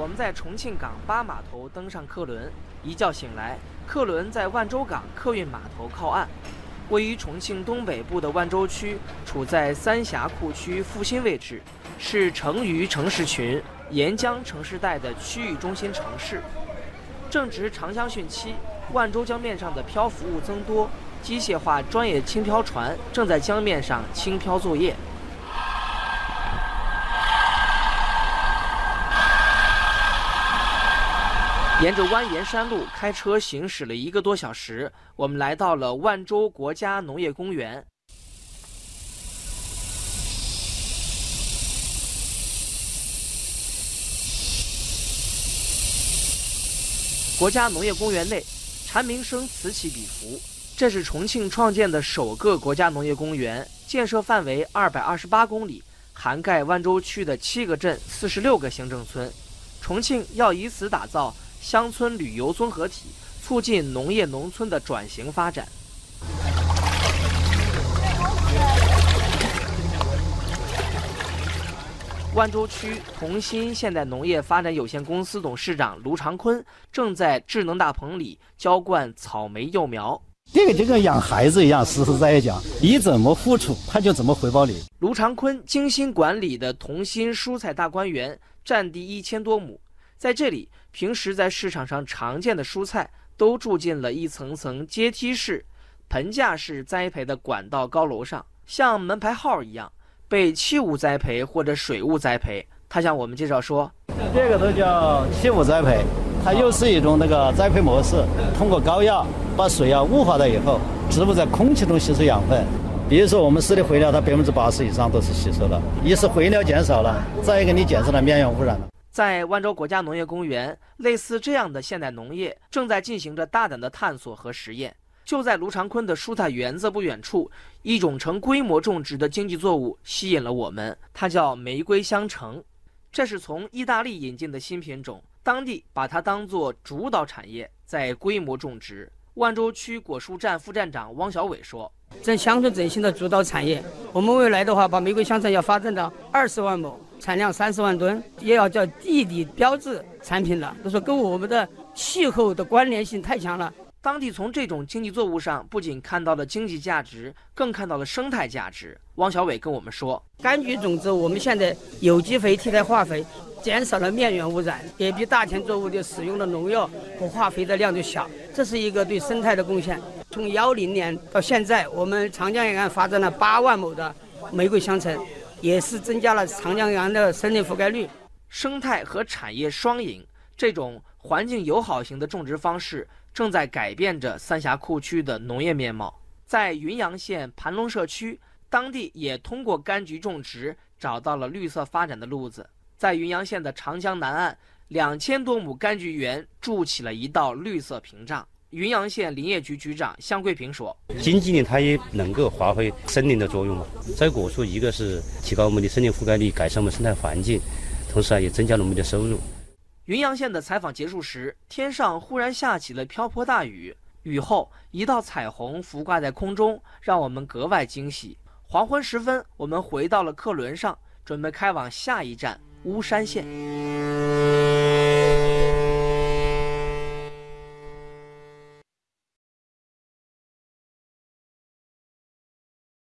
我们在重庆港八码头登上客轮，一觉醒来，客轮在万州港客运码头靠岸。位于重庆东北部的万州区，处在三峡库区复兴位置，是成渝城市群沿江城市带的区域中心城市。正值长江汛期，万州江面上的漂浮物增多，机械化专业轻漂船正在江面上轻漂作业。沿着蜿蜒山路开车行驶了一个多小时，我们来到了万州国家农业公园。国家农业公园内，蝉鸣声此起彼伏。这是重庆创建的首个国家农业公园，建设范围二百二十八公里，涵盖万州区的七个镇、四十六个行政村。重庆要以此打造。乡村旅游综合体，促进农业农村的转型发展。万州区同心现代农业发展有限公司董事长卢长坤正在智能大棚里浇灌草莓幼苗。这个就跟养孩子一样，实实在在讲，你怎么付出，他就怎么回报你。卢长坤精心管理的同心蔬菜大观园，占地一千多亩。在这里，平时在市场上常见的蔬菜都住进了一层层阶梯式、盆架式栽培的管道高楼上，像门牌号一样被器物栽培或者水物栽培。他向我们介绍说：“这个都叫器物栽培，它又是一种那个栽培模式，通过高压把水啊雾化了以后，植物在空气中吸收养分。比如说我们施的肥料，它百分之八十以上都是吸收了，一是肥料减少了，再一个你减少了面源污染了。”在万州国家农业公园，类似这样的现代农业正在进行着大胆的探索和实验。就在卢长坤的蔬菜园子不远处，一种成规模种植的经济作物吸引了我们，它叫玫瑰香橙。这是从意大利引进的新品种，当地把它当作主导产业，在规模种植。万州区果蔬站副站长汪小伟说：“在乡村振兴的主导产业，我们未来的话，把玫瑰香橙要发展到二十万亩。”产量三十万吨，也要叫地理标志产品了。他说跟我们的气候的关联性太强了。当地从这种经济作物上不仅看到了经济价值，更看到了生态价值。汪小伟跟我们说，柑橘种子我们现在有机肥替代化肥，减少了面源污染，也比大田作物的使用的农药和化肥的量就小。这是一个对生态的贡献。从幺零年到现在，我们长江沿岸发展了八万亩的玫瑰香橙。也是增加了长江沿岸的森林覆盖率，生态和产业双赢，这种环境友好型的种植方式正在改变着三峡库区的农业面貌。在云阳县盘龙社区，当地也通过柑橘种植找到了绿色发展的路子。在云阳县的长江南岸，两千多亩柑橘园筑起了一道绿色屏障。云阳县林业局局长向桂平说：“经济林它也能够发挥森林的作用嘛。摘果树，一个是提高我们的森林覆盖率，改善我们生态环境，同时啊，也增加了我们的收入。”云阳县的采访结束时，天上忽然下起了瓢泼大雨，雨后一道彩虹浮挂在空中，让我们格外惊喜。黄昏时分，我们回到了客轮上，准备开往下一站巫山县。